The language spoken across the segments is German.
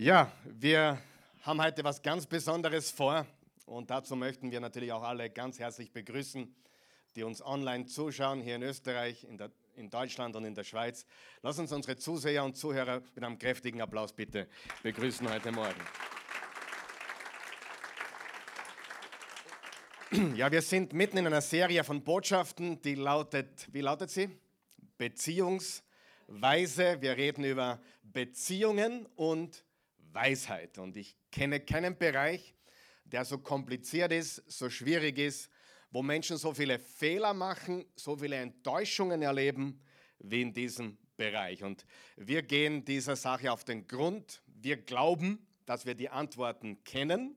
Ja, wir haben heute was ganz Besonderes vor und dazu möchten wir natürlich auch alle ganz herzlich begrüßen, die uns online zuschauen, hier in Österreich, in, der, in Deutschland und in der Schweiz. Lass uns unsere Zuseher und Zuhörer mit einem kräftigen Applaus bitte begrüßen heute Morgen. Ja, wir sind mitten in einer Serie von Botschaften, die lautet, wie lautet sie? Beziehungsweise. Wir reden über Beziehungen und Weisheit. Und ich kenne keinen Bereich, der so kompliziert ist, so schwierig ist, wo Menschen so viele Fehler machen, so viele Enttäuschungen erleben, wie in diesem Bereich. Und wir gehen dieser Sache auf den Grund. Wir glauben, dass wir die Antworten kennen.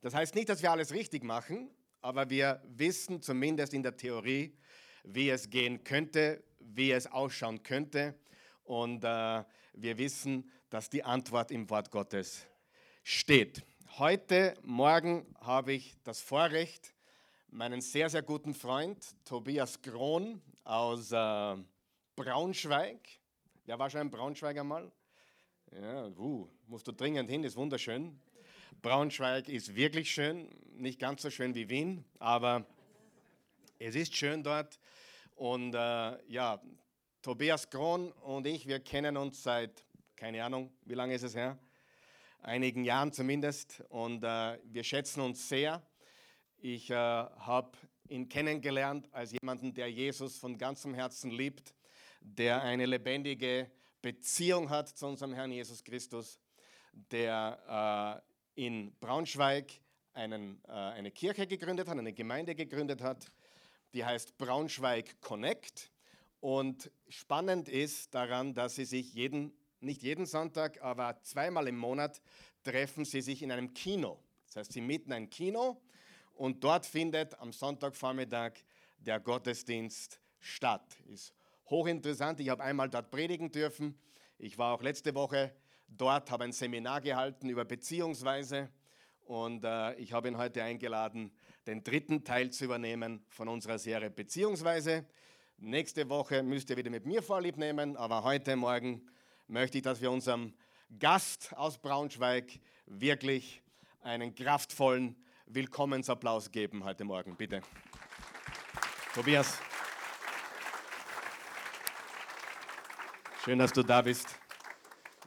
Das heißt nicht, dass wir alles richtig machen, aber wir wissen zumindest in der Theorie, wie es gehen könnte, wie es ausschauen könnte. Und äh, wir wissen, dass die Antwort im Wort Gottes steht. Heute Morgen habe ich das Vorrecht, meinen sehr, sehr guten Freund Tobias Krohn aus äh, Braunschweig. Wer war schon in Braunschweig einmal? Ja, uh, musst du dringend hin, ist wunderschön. Braunschweig ist wirklich schön, nicht ganz so schön wie Wien, aber es ist schön dort. Und äh, ja, Tobias Krohn und ich, wir kennen uns seit keine Ahnung, wie lange ist es her? Einigen Jahren zumindest. Und äh, wir schätzen uns sehr. Ich äh, habe ihn kennengelernt als jemanden, der Jesus von ganzem Herzen liebt, der eine lebendige Beziehung hat zu unserem Herrn Jesus Christus, der äh, in Braunschweig einen, äh, eine Kirche gegründet hat, eine Gemeinde gegründet hat, die heißt Braunschweig Connect. Und spannend ist daran, dass sie sich jeden nicht jeden Sonntag, aber zweimal im Monat treffen sie sich in einem Kino. Das heißt, sie mieten ein Kino und dort findet am Sonntagvormittag der Gottesdienst statt. Ist hochinteressant. Ich habe einmal dort predigen dürfen. Ich war auch letzte Woche dort, habe ein Seminar gehalten über Beziehungsweise und äh, ich habe ihn heute eingeladen, den dritten Teil zu übernehmen von unserer Serie Beziehungsweise. Nächste Woche müsst ihr wieder mit mir Vorlieb nehmen, aber heute Morgen möchte ich, dass wir unserem Gast aus Braunschweig wirklich einen kraftvollen Willkommensapplaus geben heute Morgen. Bitte. Tobias. Schön, dass du da bist.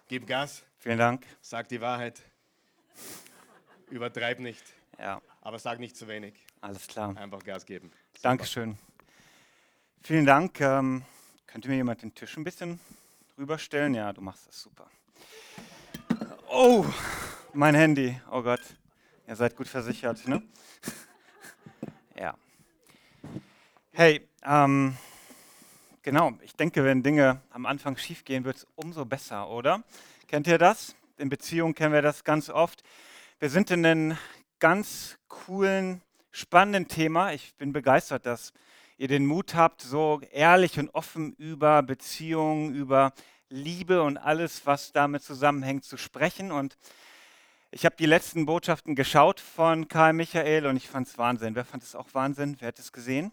Gib Gas. Vielen Dank. Sag die Wahrheit. Übertreib nicht. Ja. Aber sag nicht zu wenig. Alles klar. Einfach Gas geben. Super. Dankeschön. Vielen Dank. Ähm, könnte mir jemand den Tisch ein bisschen rüberstellen? Ja, du machst das super. Oh, mein Handy. Oh Gott. Ihr seid gut versichert, ne? ja. Hey, ähm, genau. Ich denke, wenn Dinge am Anfang schief gehen, wird es umso besser, oder? Kennt ihr das? In Beziehungen kennen wir das ganz oft. Wir sind in einem ganz coolen, spannenden Thema. Ich bin begeistert, dass ihr den Mut habt, so ehrlich und offen über Beziehungen, über Liebe und alles, was damit zusammenhängt, zu sprechen. Und ich habe die letzten Botschaften geschaut von Karl Michael und ich fand es Wahnsinn. Wer fand es auch Wahnsinn? Wer hat es gesehen?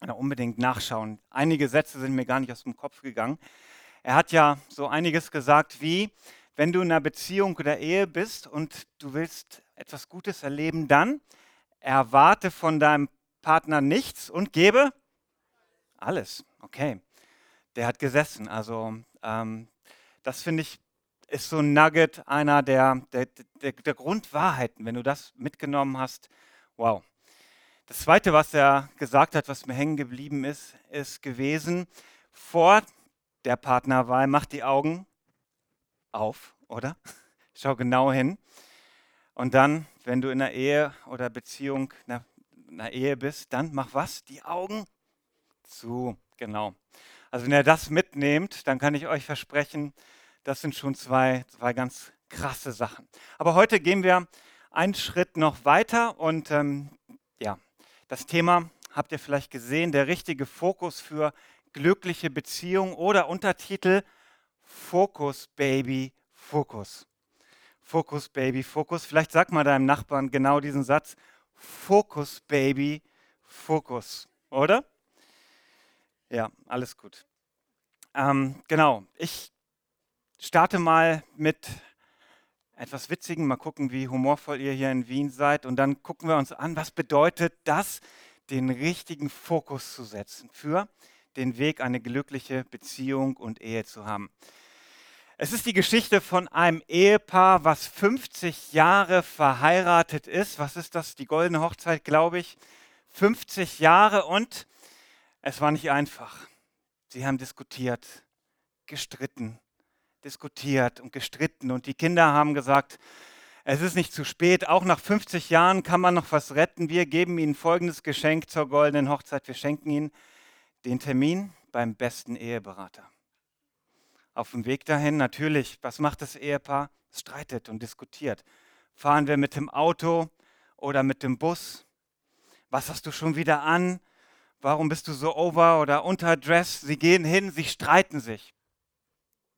Na, unbedingt nachschauen. Einige Sätze sind mir gar nicht aus dem Kopf gegangen. Er hat ja so einiges gesagt wie, wenn du in einer Beziehung oder Ehe bist und du willst etwas Gutes erleben, dann erwarte von deinem Partner nichts und gebe alles. Okay. Der hat gesessen. Also ähm, das finde ich ist so ein Nugget, einer der, der, der, der Grundwahrheiten. Wenn du das mitgenommen hast, wow. Das Zweite, was er gesagt hat, was mir hängen geblieben ist, ist gewesen, vor der Partnerwahl, mach die Augen auf, oder? Schau genau hin. Und dann, wenn du in einer Ehe oder Beziehung, einer einer Ehe bist, dann mach was? Die Augen zu. Genau. Also wenn ihr das mitnehmt, dann kann ich euch versprechen, das sind schon zwei, zwei ganz krasse Sachen. Aber heute gehen wir einen Schritt noch weiter und ähm, ja, das Thema habt ihr vielleicht gesehen, der richtige Fokus für glückliche Beziehungen oder Untertitel Fokus Baby Fokus. Fokus Baby Fokus. Vielleicht sag mal deinem Nachbarn genau diesen Satz. Fokus, Baby, Fokus, oder? Ja, alles gut. Ähm, genau, ich starte mal mit etwas Witzigen. Mal gucken, wie humorvoll ihr hier in Wien seid. Und dann gucken wir uns an, was bedeutet das, den richtigen Fokus zu setzen für den Weg, eine glückliche Beziehung und Ehe zu haben. Es ist die Geschichte von einem Ehepaar, was 50 Jahre verheiratet ist. Was ist das? Die goldene Hochzeit, glaube ich. 50 Jahre und es war nicht einfach. Sie haben diskutiert, gestritten, diskutiert und gestritten und die Kinder haben gesagt, es ist nicht zu spät, auch nach 50 Jahren kann man noch was retten. Wir geben Ihnen folgendes Geschenk zur goldenen Hochzeit. Wir schenken Ihnen den Termin beim besten Eheberater. Auf dem Weg dahin natürlich, was macht das Ehepaar? Es streitet und diskutiert. Fahren wir mit dem Auto oder mit dem Bus? Was hast du schon wieder an? Warum bist du so over oder unterdressed? Sie gehen hin, sie streiten sich.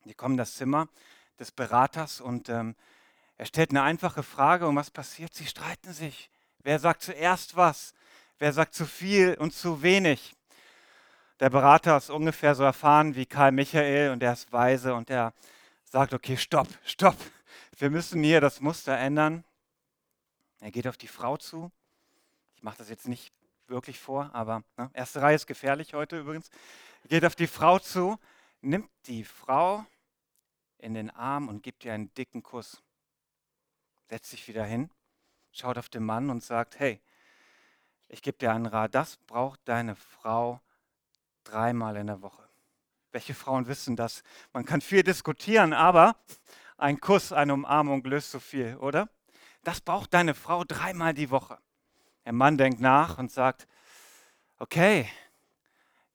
Die kommen in das Zimmer des Beraters und ähm, er stellt eine einfache Frage und was passiert? Sie streiten sich. Wer sagt zuerst was? Wer sagt zu viel und zu wenig? Der Berater ist ungefähr so erfahren wie Karl Michael und er ist weise und er sagt, okay, stopp, stopp. Wir müssen hier das Muster ändern. Er geht auf die Frau zu. Ich mache das jetzt nicht wirklich vor, aber ne, erste Reihe ist gefährlich heute übrigens. Er geht auf die Frau zu, nimmt die Frau in den Arm und gibt ihr einen dicken Kuss. Setzt sich wieder hin, schaut auf den Mann und sagt, hey, ich gebe dir einen Rat, das braucht deine Frau dreimal in der Woche. Welche Frauen wissen das? Man kann viel diskutieren, aber ein Kuss, eine Umarmung löst so viel, oder? Das braucht deine Frau dreimal die Woche. Der Mann denkt nach und sagt, okay,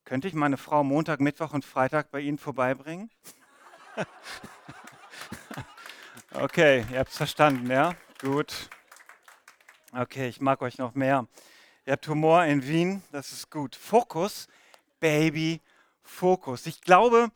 könnte ich meine Frau Montag, Mittwoch und Freitag bei Ihnen vorbeibringen? okay, ihr habt es verstanden, ja? Gut. Okay, ich mag euch noch mehr. Ihr habt Humor in Wien, das ist gut. Fokus, Baby, Fokus. Ich glaube,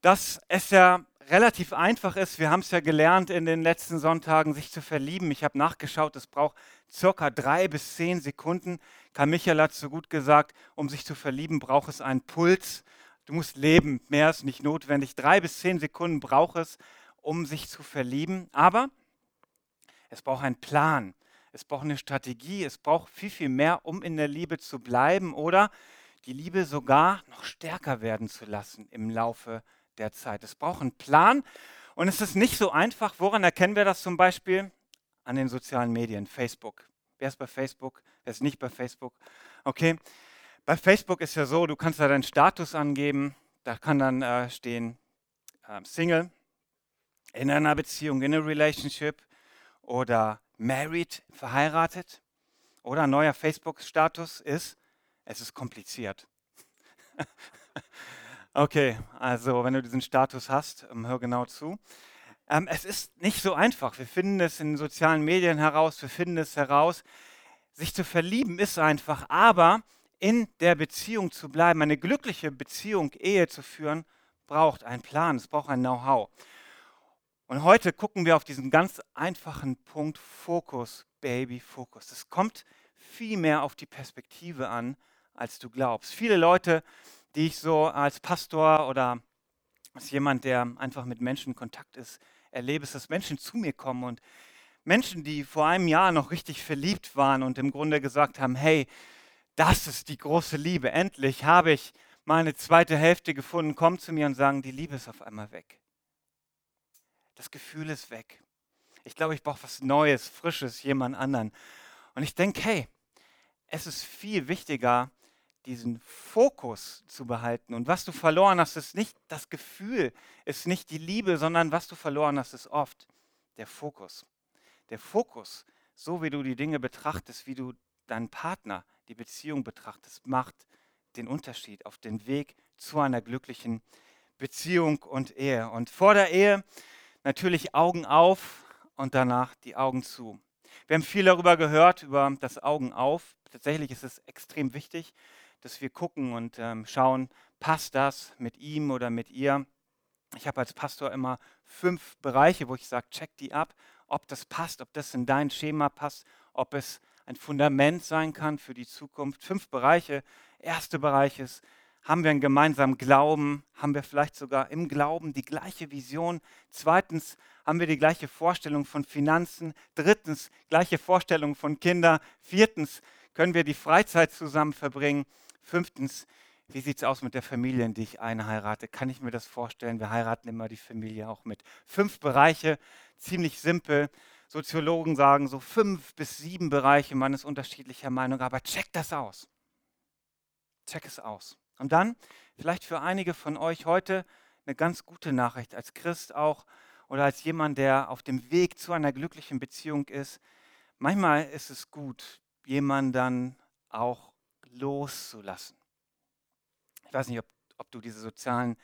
dass es ja relativ einfach ist. Wir haben es ja gelernt in den letzten Sonntagen, sich zu verlieben. Ich habe nachgeschaut, es braucht circa drei bis zehn Sekunden. Karl Michael hat so gut gesagt, um sich zu verlieben, braucht es einen Puls. Du musst leben, mehr ist nicht notwendig. Drei bis zehn Sekunden braucht es, um sich zu verlieben. Aber es braucht einen Plan, es braucht eine Strategie, es braucht viel, viel mehr, um in der Liebe zu bleiben oder die Liebe sogar noch stärker werden zu lassen im Laufe der Zeit. Es braucht einen Plan und es ist nicht so einfach. Woran erkennen wir das zum Beispiel? An den sozialen Medien, Facebook. Wer ist bei Facebook? Wer ist nicht bei Facebook? Okay, bei Facebook ist ja so, du kannst da deinen Status angeben. Da kann dann äh, stehen äh, Single, in einer Beziehung, in einer Relationship oder married, verheiratet. Oder neuer Facebook-Status ist, es ist kompliziert. okay, also wenn du diesen Status hast, ähm, hör genau zu. Ähm, es ist nicht so einfach. Wir finden es in sozialen Medien heraus, wir finden es heraus. Sich zu verlieben ist einfach, aber in der Beziehung zu bleiben, eine glückliche Beziehung, Ehe zu führen, braucht einen Plan, es braucht ein Know-how. Und heute gucken wir auf diesen ganz einfachen Punkt Fokus, Baby, Fokus. Es kommt viel mehr auf die Perspektive an, als du glaubst. Viele Leute, die ich so als Pastor oder als jemand, der einfach mit Menschen in Kontakt ist, erlebe, ist, dass Menschen zu mir kommen und Menschen, die vor einem Jahr noch richtig verliebt waren und im Grunde gesagt haben, hey, das ist die große Liebe. Endlich habe ich meine zweite Hälfte gefunden. Kommen zu mir und sagen, die Liebe ist auf einmal weg. Das Gefühl ist weg. Ich glaube, ich brauche was Neues, Frisches, jemand anderen. Und ich denke, hey, es ist viel wichtiger, diesen Fokus zu behalten. Und was du verloren hast, ist nicht das Gefühl, ist nicht die Liebe, sondern was du verloren hast, ist oft der Fokus. Der Fokus, so wie du die Dinge betrachtest, wie du deinen Partner, die Beziehung betrachtest, macht den Unterschied auf den Weg zu einer glücklichen Beziehung und Ehe. Und vor der Ehe natürlich Augen auf und danach die Augen zu. Wir haben viel darüber gehört, über das Augen auf. Tatsächlich ist es extrem wichtig, dass wir gucken und ähm, schauen, passt das mit ihm oder mit ihr. Ich habe als Pastor immer fünf Bereiche, wo ich sage, check die ab, ob das passt, ob das in dein Schema passt, ob es ein Fundament sein kann für die Zukunft. Fünf Bereiche. Erster Bereich ist, haben wir einen gemeinsamen Glauben? Haben wir vielleicht sogar im Glauben die gleiche Vision? Zweitens, haben wir die gleiche Vorstellung von Finanzen. Drittens, gleiche Vorstellung von Kindern. Viertens, können wir die Freizeit zusammen verbringen. Fünftens, wie sieht es aus mit der Familie, in die ich einheirate? Kann ich mir das vorstellen? Wir heiraten immer die Familie auch mit. Fünf Bereiche, ziemlich simpel. Soziologen sagen so fünf bis sieben Bereiche, man ist unterschiedlicher Meinung, aber check das aus. Check es aus. Und dann, vielleicht für einige von euch heute, eine ganz gute Nachricht als Christ auch oder als jemand, der auf dem Weg zu einer glücklichen Beziehung ist. Manchmal ist es gut, jemanden dann auch loszulassen. Ich weiß nicht, ob, ob du diese sozialen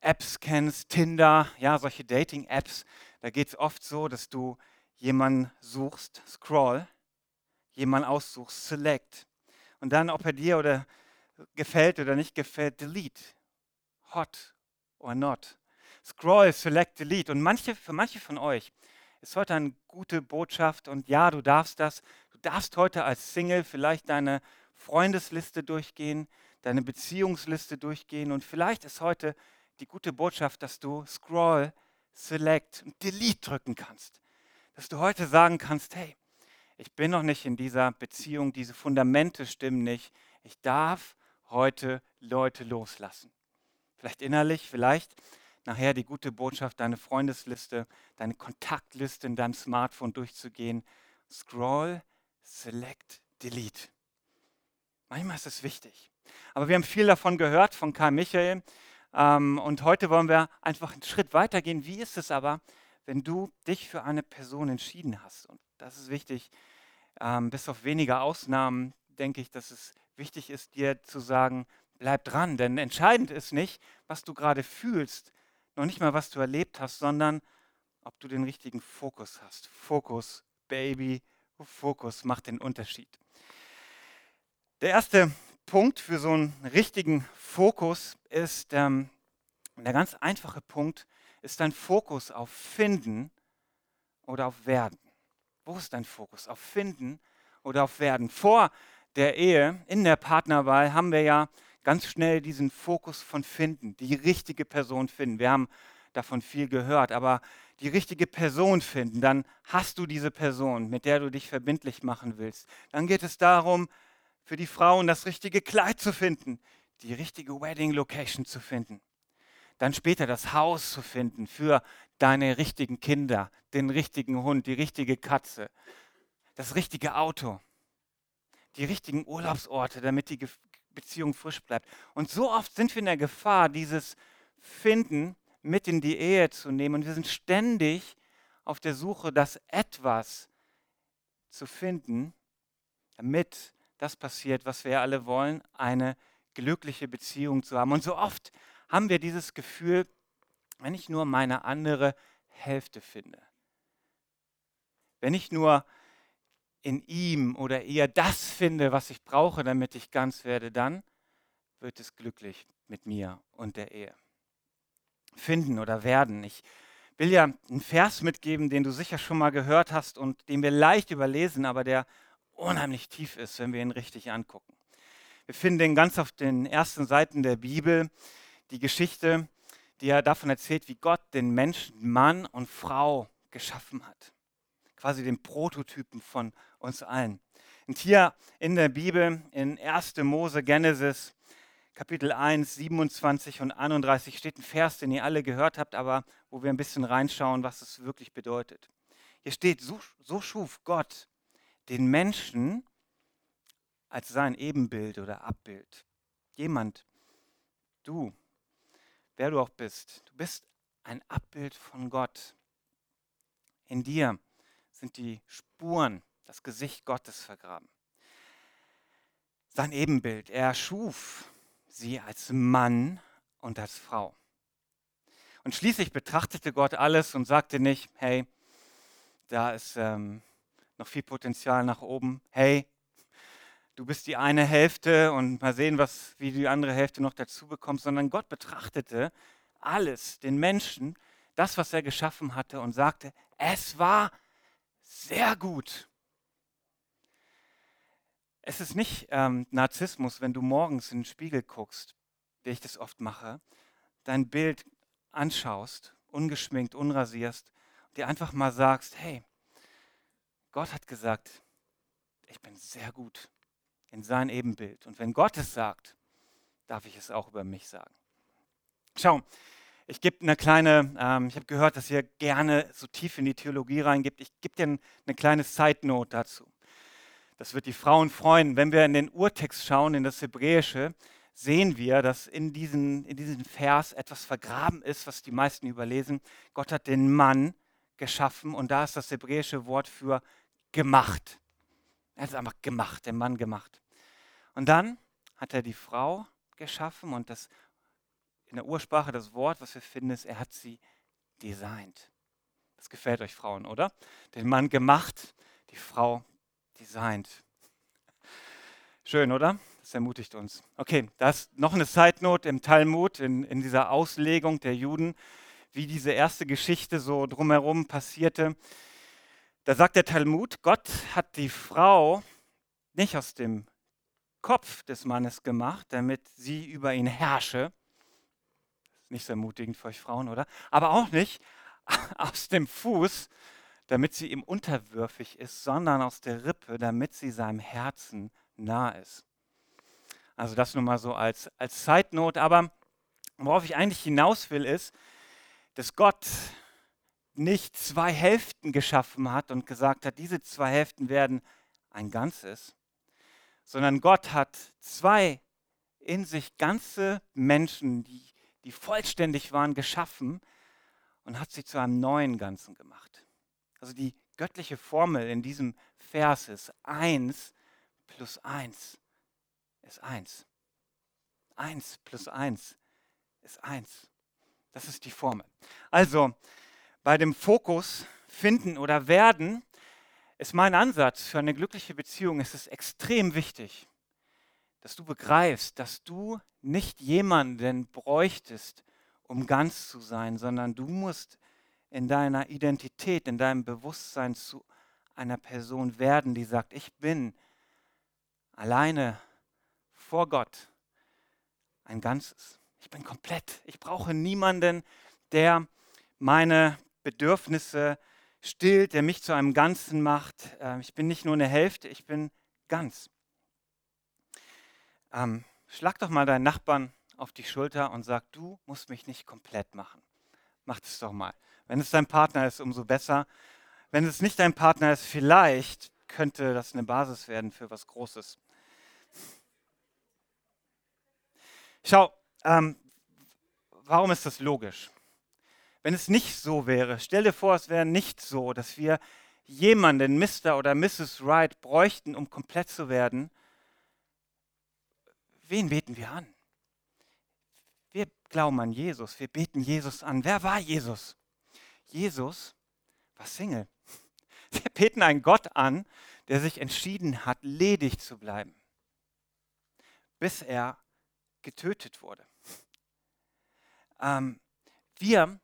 Apps kennst, Tinder, ja, solche Dating-Apps. Da geht es oft so, dass du jemanden suchst, scroll, jemanden aussuchst, select. Und dann, ob er dir oder gefällt oder nicht gefällt, delete. Hot or not. Scroll, select, delete. Und manche, für manche von euch ist heute eine gute Botschaft und ja, du darfst das. Darfst heute als Single vielleicht deine Freundesliste durchgehen, deine Beziehungsliste durchgehen und vielleicht ist heute die gute Botschaft, dass du Scroll, Select und Delete drücken kannst. Dass du heute sagen kannst, hey, ich bin noch nicht in dieser Beziehung, diese Fundamente stimmen nicht. Ich darf heute Leute loslassen. Vielleicht innerlich, vielleicht nachher die gute Botschaft, deine Freundesliste, deine Kontaktliste in deinem Smartphone durchzugehen. Scroll, Select, Delete. Manchmal ist es wichtig. Aber wir haben viel davon gehört von Karl Michael. Ähm, und heute wollen wir einfach einen Schritt weiter gehen. Wie ist es aber, wenn du dich für eine Person entschieden hast? Und das ist wichtig. Ähm, bis auf wenige Ausnahmen denke ich, dass es wichtig ist, dir zu sagen, bleib dran. Denn entscheidend ist nicht, was du gerade fühlst, noch nicht mal, was du erlebt hast, sondern ob du den richtigen Fokus hast. Fokus, Baby, Fokus macht den Unterschied. Der erste Punkt für so einen richtigen Fokus ist, ähm, der ganz einfache Punkt ist dein Fokus auf Finden oder auf Werden. Wo ist dein Fokus? Auf Finden oder auf Werden? Vor der Ehe, in der Partnerwahl, haben wir ja ganz schnell diesen Fokus von Finden, die richtige Person finden. Wir haben davon viel gehört, aber die richtige Person finden, dann hast du diese Person, mit der du dich verbindlich machen willst. Dann geht es darum, für die Frauen das richtige Kleid zu finden, die richtige Wedding Location zu finden. Dann später das Haus zu finden für deine richtigen Kinder, den richtigen Hund, die richtige Katze, das richtige Auto, die richtigen Urlaubsorte, damit die Beziehung frisch bleibt. Und so oft sind wir in der Gefahr, dieses Finden mit in die Ehe zu nehmen. Und wir sind ständig auf der Suche, das etwas zu finden, damit das passiert, was wir alle wollen, eine glückliche Beziehung zu haben. Und so oft haben wir dieses Gefühl, wenn ich nur meine andere Hälfte finde, wenn ich nur in ihm oder eher das finde, was ich brauche, damit ich ganz werde, dann wird es glücklich mit mir und der Ehe. Finden oder werden. Ich will ja einen Vers mitgeben, den du sicher schon mal gehört hast und den wir leicht überlesen, aber der unheimlich tief ist, wenn wir ihn richtig angucken. Wir finden den ganz auf den ersten Seiten der Bibel, die Geschichte, die ja davon erzählt, wie Gott den Menschen, Mann und Frau geschaffen hat. Quasi den Prototypen von uns allen. Und hier in der Bibel, in 1. Mose Genesis, Kapitel 1, 27 und 31 steht ein Vers, den ihr alle gehört habt, aber wo wir ein bisschen reinschauen, was es wirklich bedeutet. Hier steht, so, so schuf Gott den Menschen als sein Ebenbild oder Abbild. Jemand, du, wer du auch bist, du bist ein Abbild von Gott. In dir sind die Spuren, das Gesicht Gottes vergraben. Sein Ebenbild, er schuf sie als Mann und als Frau. Und schließlich betrachtete Gott alles und sagte nicht, hey, da ist ähm, noch viel Potenzial nach oben. Hey, du bist die eine Hälfte und mal sehen, was, wie du die andere Hälfte noch dazu bekommst, sondern Gott betrachtete alles, den Menschen, das, was er geschaffen hatte und sagte, es war sehr gut. Es ist nicht ähm, Narzissmus, wenn du morgens in den Spiegel guckst, wie ich das oft mache, dein Bild anschaust, ungeschminkt, unrasierst dir einfach mal sagst, hey, Gott hat gesagt, ich bin sehr gut in sein Ebenbild. Und wenn Gott es sagt, darf ich es auch über mich sagen. Schau, ich gebe eine kleine, ähm, ich habe gehört, dass ihr gerne so tief in die Theologie reingibt. Ich gebe dir eine kleine Side-Note dazu. Das wird die Frauen freuen. Wenn wir in den Urtext schauen, in das Hebräische, sehen wir, dass in, diesen, in diesem Vers etwas vergraben ist, was die meisten überlesen. Gott hat den Mann geschaffen und da ist das hebräische Wort für gemacht. Er hat es einfach gemacht, den Mann gemacht. Und dann hat er die Frau geschaffen und das in der Ursprache das Wort, was wir finden, ist, er hat sie designt. Das gefällt euch Frauen, oder? Den Mann gemacht, die Frau designt. Schön, oder? Das ermutigt uns. Okay, da ist noch eine Side Note im Talmud, in, in dieser Auslegung der Juden, wie diese erste Geschichte so drumherum passierte. Da sagt der Talmud, Gott hat die Frau nicht aus dem Kopf des Mannes gemacht, damit sie über ihn herrsche, nicht so ermutigend für euch Frauen, oder? Aber auch nicht aus dem Fuß, damit sie ihm unterwürfig ist, sondern aus der Rippe, damit sie seinem Herzen nah ist. Also das nur mal so als, als Note. Aber worauf ich eigentlich hinaus will, ist, dass Gott nicht zwei Hälften geschaffen hat und gesagt hat, diese zwei Hälften werden ein Ganzes, sondern Gott hat zwei in sich ganze Menschen, die die vollständig waren, geschaffen und hat sie zu einem neuen Ganzen gemacht. Also die göttliche Formel in diesem Vers ist 1 plus 1 ist 1. 1 plus 1 ist 1. Das ist die Formel. Also bei dem Fokus finden oder werden ist mein Ansatz für eine glückliche Beziehung. Es ist extrem wichtig, dass du begreifst, dass du nicht jemanden bräuchtest, um ganz zu sein, sondern du musst in deiner Identität, in deinem Bewusstsein zu einer Person werden, die sagt, ich bin alleine vor Gott ein Ganzes. Ich bin komplett. Ich brauche niemanden, der meine Bedürfnisse stillt, der mich zu einem Ganzen macht. Ähm, ich bin nicht nur eine Hälfte, ich bin ganz. Ähm, schlag doch mal deinen Nachbarn auf die Schulter und sag, du musst mich nicht komplett machen. Mach es doch mal. Wenn es dein Partner ist, umso besser. Wenn es nicht dein Partner ist, vielleicht könnte das eine Basis werden für was Großes. Schau, ähm, warum ist das logisch? Wenn es nicht so wäre, stell dir vor, es wäre nicht so, dass wir jemanden, Mr. oder Mrs. Wright, bräuchten, um komplett zu werden, wen beten wir an? Wir glauben an Jesus, wir beten Jesus an. Wer war Jesus? Jesus war Single. Wir beten einen Gott an, der sich entschieden hat, ledig zu bleiben, bis er getötet wurde. Ähm, wir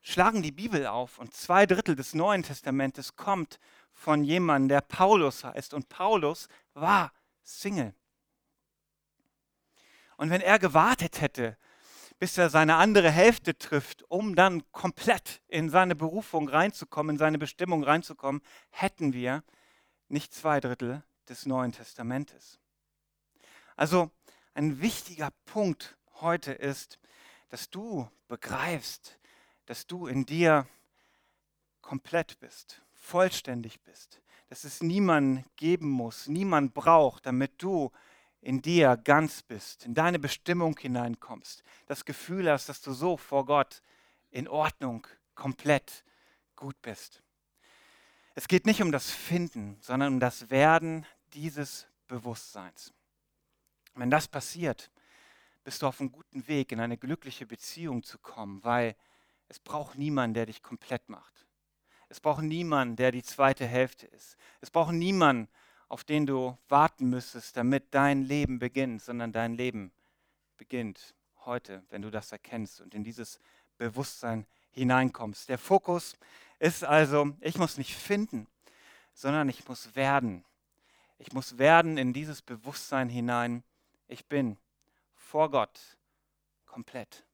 schlagen die Bibel auf und zwei Drittel des Neuen Testamentes kommt von jemandem, der Paulus heißt. Und Paulus war Single. Und wenn er gewartet hätte, bis er seine andere Hälfte trifft, um dann komplett in seine Berufung reinzukommen, in seine Bestimmung reinzukommen, hätten wir nicht zwei Drittel des Neuen Testamentes. Also ein wichtiger Punkt heute ist, dass du begreifst, dass du in dir komplett bist, vollständig bist, dass es niemanden geben muss, niemand braucht, damit du in dir ganz bist, in deine Bestimmung hineinkommst, das Gefühl hast, dass du so vor Gott in Ordnung, komplett gut bist. Es geht nicht um das Finden, sondern um das Werden dieses Bewusstseins. Wenn das passiert, bist du auf einem guten Weg, in eine glückliche Beziehung zu kommen, weil es braucht niemanden, der dich komplett macht. Es braucht niemanden, der die zweite Hälfte ist. Es braucht niemanden, auf den du warten müsstest, damit dein Leben beginnt, sondern dein Leben beginnt heute, wenn du das erkennst und in dieses Bewusstsein hineinkommst. Der Fokus ist also, ich muss nicht finden, sondern ich muss werden. Ich muss werden in dieses Bewusstsein hinein. Ich bin vor Gott komplett.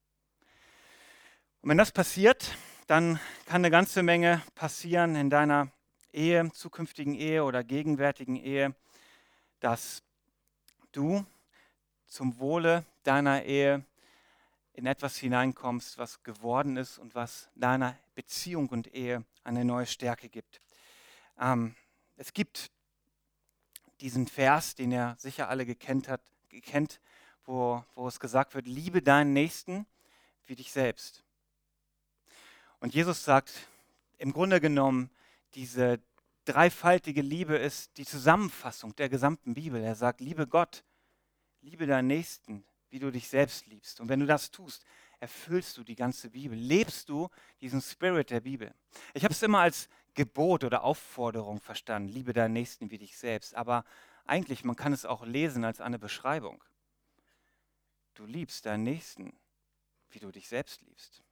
Und wenn das passiert, dann kann eine ganze Menge passieren in deiner Ehe, zukünftigen Ehe oder gegenwärtigen Ehe, dass du zum Wohle deiner Ehe in etwas hineinkommst, was geworden ist und was deiner Beziehung und Ehe eine neue Stärke gibt. Ähm, es gibt diesen Vers, den ihr sicher alle gekannt hat, gekannt, wo, wo es gesagt wird, liebe deinen Nächsten wie dich selbst. Und Jesus sagt, im Grunde genommen, diese dreifaltige Liebe ist die Zusammenfassung der gesamten Bibel. Er sagt, liebe Gott, liebe deinen Nächsten, wie du dich selbst liebst. Und wenn du das tust, erfüllst du die ganze Bibel, lebst du diesen Spirit der Bibel. Ich habe es immer als Gebot oder Aufforderung verstanden, liebe deinen Nächsten wie dich selbst. Aber eigentlich, man kann es auch lesen als eine Beschreibung. Du liebst deinen Nächsten, wie du dich selbst liebst.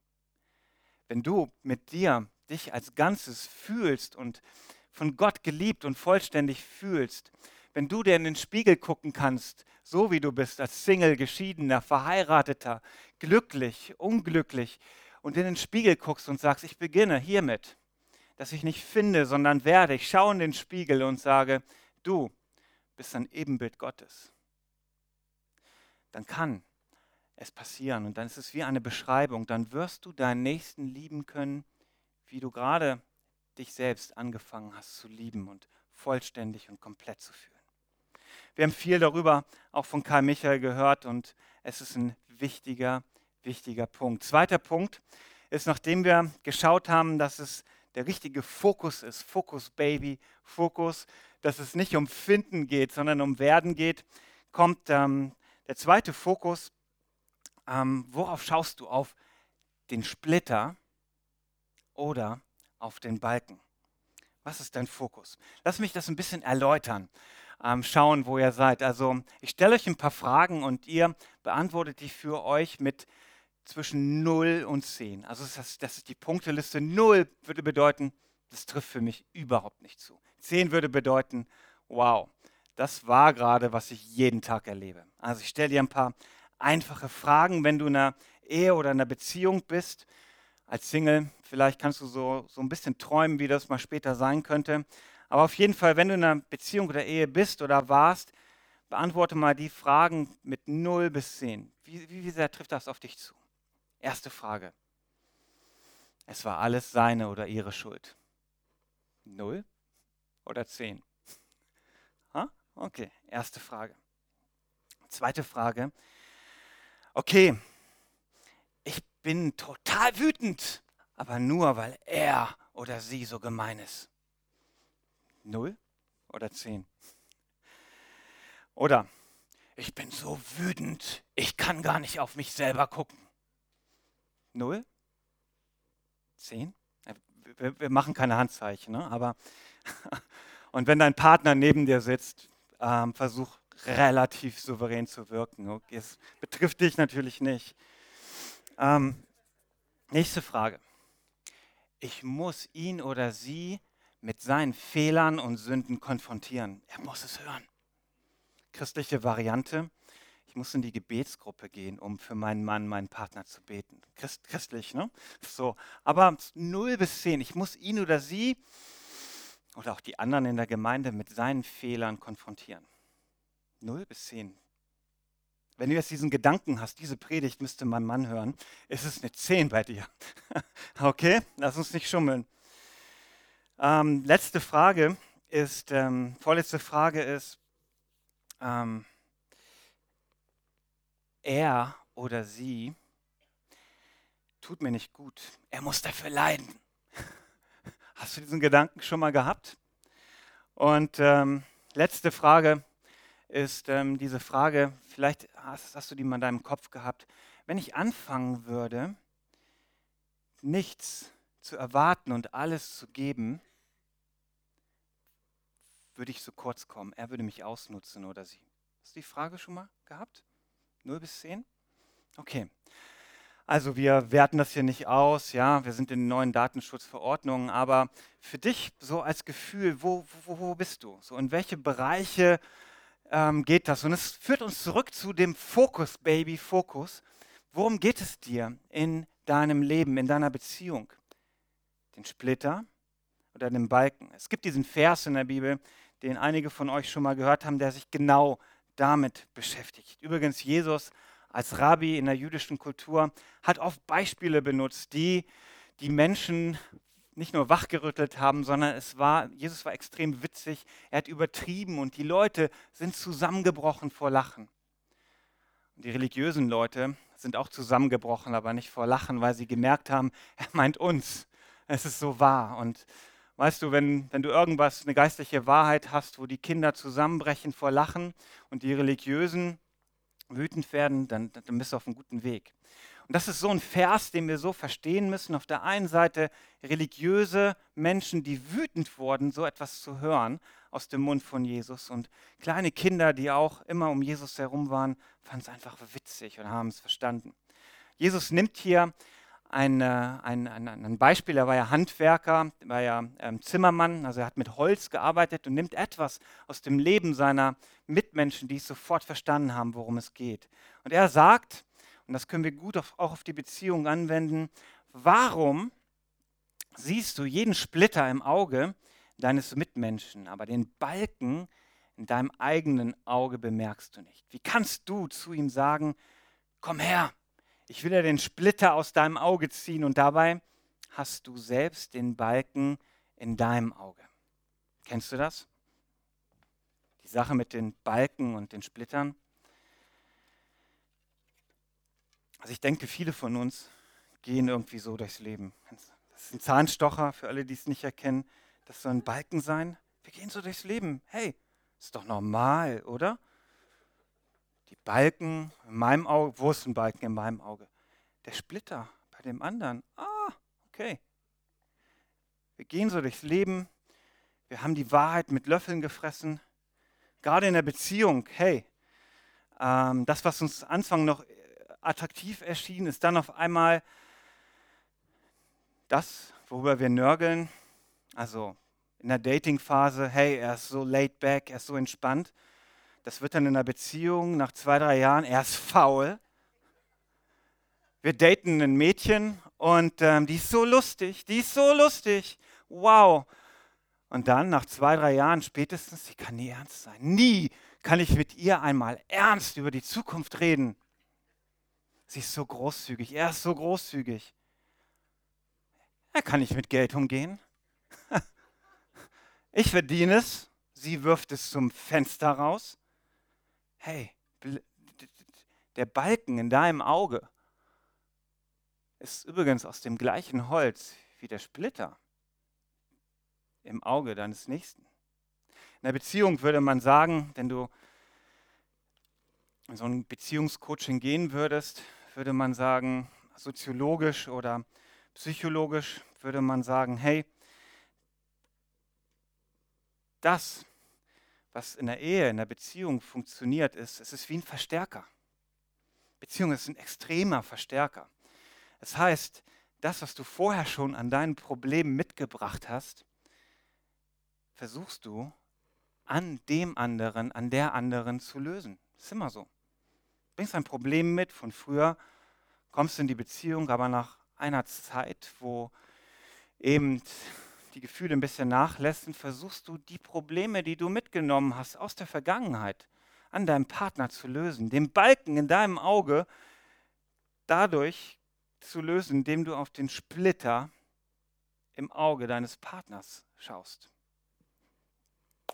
Wenn du mit dir dich als Ganzes fühlst und von Gott geliebt und vollständig fühlst, wenn du dir in den Spiegel gucken kannst, so wie du bist, als Single, Geschiedener, Verheirateter, glücklich, unglücklich, und in den Spiegel guckst und sagst, ich beginne hiermit, dass ich nicht finde, sondern werde. Ich schaue in den Spiegel und sage, du bist ein Ebenbild Gottes. Dann kann es passieren und dann ist es wie eine Beschreibung. Dann wirst du deinen Nächsten lieben können, wie du gerade dich selbst angefangen hast zu lieben und vollständig und komplett zu fühlen. Wir haben viel darüber auch von Karl Michael gehört und es ist ein wichtiger, wichtiger Punkt. Zweiter Punkt ist, nachdem wir geschaut haben, dass es der richtige Fokus ist, Fokus Baby, Fokus, dass es nicht um Finden geht, sondern um Werden geht, kommt ähm, der zweite Fokus. Ähm, worauf schaust du? Auf den Splitter oder auf den Balken? Was ist dein Fokus? Lass mich das ein bisschen erläutern, ähm, schauen, wo ihr seid. Also ich stelle euch ein paar Fragen und ihr beantwortet die für euch mit zwischen 0 und 10. Also das das ist die Punkteliste. 0 würde bedeuten, das trifft für mich überhaupt nicht zu. 10 würde bedeuten, wow, das war gerade, was ich jeden Tag erlebe. Also ich stelle dir ein paar einfache Fragen, wenn du in einer Ehe oder in einer Beziehung bist als Single. Vielleicht kannst du so, so ein bisschen träumen, wie das mal später sein könnte. Aber auf jeden Fall, wenn du in einer Beziehung oder Ehe bist oder warst, beantworte mal die Fragen mit 0 bis 10. Wie, wie sehr trifft das auf dich zu? Erste Frage. Es war alles seine oder ihre Schuld. 0 oder 10? Ha? Okay, erste Frage. Zweite Frage. Okay, bin total wütend, aber nur weil er oder sie so gemein ist. Null oder zehn? Oder ich bin so wütend, ich kann gar nicht auf mich selber gucken. Null? Zehn? Wir, wir machen keine Handzeichen, ne? aber und wenn dein Partner neben dir sitzt, ähm, versuch relativ souverän zu wirken. Okay? Betrifft dich natürlich nicht. Ähm, nächste Frage. Ich muss ihn oder sie mit seinen Fehlern und Sünden konfrontieren. Er muss es hören. Christliche Variante. Ich muss in die Gebetsgruppe gehen, um für meinen Mann, meinen Partner zu beten. Christ, christlich, ne? So. Aber 0 bis 10. Ich muss ihn oder sie oder auch die anderen in der Gemeinde mit seinen Fehlern konfrontieren. 0 bis 10. Wenn du jetzt diesen Gedanken hast, diese Predigt müsste mein Mann hören, ist es eine 10 bei dir. okay, lass uns nicht schummeln. Ähm, letzte Frage ist, ähm, vorletzte Frage ist, ähm, er oder sie tut mir nicht gut. Er muss dafür leiden. Hast du diesen Gedanken schon mal gehabt? Und ähm, letzte Frage, ist ähm, diese Frage, vielleicht hast, hast du die mal in deinem Kopf gehabt, wenn ich anfangen würde, nichts zu erwarten und alles zu geben, würde ich so kurz kommen. Er würde mich ausnutzen oder sie. Hast du die Frage schon mal gehabt? 0 bis 10? Okay. Also wir werten das hier nicht aus, ja, wir sind in den neuen Datenschutzverordnungen, aber für dich so als Gefühl, wo, wo, wo bist du? So in welche Bereiche ähm, geht das. Und es führt uns zurück zu dem Fokus, Baby, Fokus. Worum geht es dir in deinem Leben, in deiner Beziehung? Den Splitter oder den Balken? Es gibt diesen Vers in der Bibel, den einige von euch schon mal gehört haben, der sich genau damit beschäftigt. Übrigens, Jesus als Rabbi in der jüdischen Kultur hat oft Beispiele benutzt, die die Menschen nicht nur wachgerüttelt haben, sondern es war, Jesus war extrem witzig, er hat übertrieben und die Leute sind zusammengebrochen vor Lachen. Und die religiösen Leute sind auch zusammengebrochen, aber nicht vor Lachen, weil sie gemerkt haben, er meint uns. Es ist so wahr. Und weißt du, wenn, wenn du irgendwas, eine geistliche Wahrheit hast, wo die Kinder zusammenbrechen vor Lachen und die Religiösen wütend werden, dann, dann bist du auf einem guten Weg. Und das ist so ein Vers, den wir so verstehen müssen. Auf der einen Seite religiöse Menschen, die wütend wurden, so etwas zu hören aus dem Mund von Jesus. Und kleine Kinder, die auch immer um Jesus herum waren, fanden es einfach witzig und haben es verstanden. Jesus nimmt hier ein, ein, ein, ein, Beispiel, er war ja Handwerker, war ja ähm, Zimmermann, also er hat mit Holz gearbeitet und nimmt etwas aus dem Leben seiner Mitmenschen, die es sofort verstanden haben, worum es geht. Und er sagt, und das können wir gut auf, auch auf die Beziehung anwenden, warum siehst du jeden Splitter im Auge deines Mitmenschen, aber den Balken in deinem eigenen Auge bemerkst du nicht? Wie kannst du zu ihm sagen, komm her, ich will dir den Splitter aus deinem Auge ziehen und dabei hast du selbst den Balken in deinem Auge. Kennst du das? Die Sache mit den Balken und den Splittern? Also ich denke, viele von uns gehen irgendwie so durchs Leben. Das ist ein Zahnstocher, für alle, die es nicht erkennen. Das soll ein Balken sein. Wir gehen so durchs Leben. Hey, ist doch normal, oder? Die Balken in meinem Auge, wo ist ein Balken in meinem Auge? Der Splitter bei dem anderen. Ah, okay. Wir gehen so durchs Leben. Wir haben die Wahrheit mit Löffeln gefressen. Gerade in der Beziehung, hey, ähm, das, was uns Anfang noch attraktiv erschien, ist dann auf einmal das, worüber wir nörgeln. Also in der Dating-Phase, hey, er ist so laid back, er ist so entspannt. Das wird dann in der Beziehung nach zwei, drei Jahren, er ist faul. Wir daten ein Mädchen und ähm, die ist so lustig, die ist so lustig. Wow. Und dann nach zwei, drei Jahren spätestens, sie kann nie ernst sein. Nie kann ich mit ihr einmal ernst über die Zukunft reden. Sie ist so großzügig, er ist so großzügig. Er kann nicht mit Geld umgehen. Ich verdiene es, sie wirft es zum Fenster raus. Hey, der Balken in deinem Auge ist übrigens aus dem gleichen Holz wie der Splitter im Auge deines Nächsten. In der Beziehung würde man sagen, wenn du in so ein Beziehungscoaching gehen würdest, würde man sagen, soziologisch oder psychologisch würde man sagen, hey, das, was in der Ehe, in der Beziehung funktioniert, ist, es ist wie ein Verstärker. Beziehung ist ein extremer Verstärker. Das heißt, das, was du vorher schon an deinen Problemen mitgebracht hast, versuchst du an dem anderen, an der anderen zu lösen. Das ist immer so bringst ein Problem mit von früher, kommst in die Beziehung, aber nach einer Zeit, wo eben die Gefühle ein bisschen nachlässt, versuchst du die Probleme, die du mitgenommen hast aus der Vergangenheit, an deinem Partner zu lösen, den Balken in deinem Auge dadurch zu lösen, indem du auf den Splitter im Auge deines Partners schaust.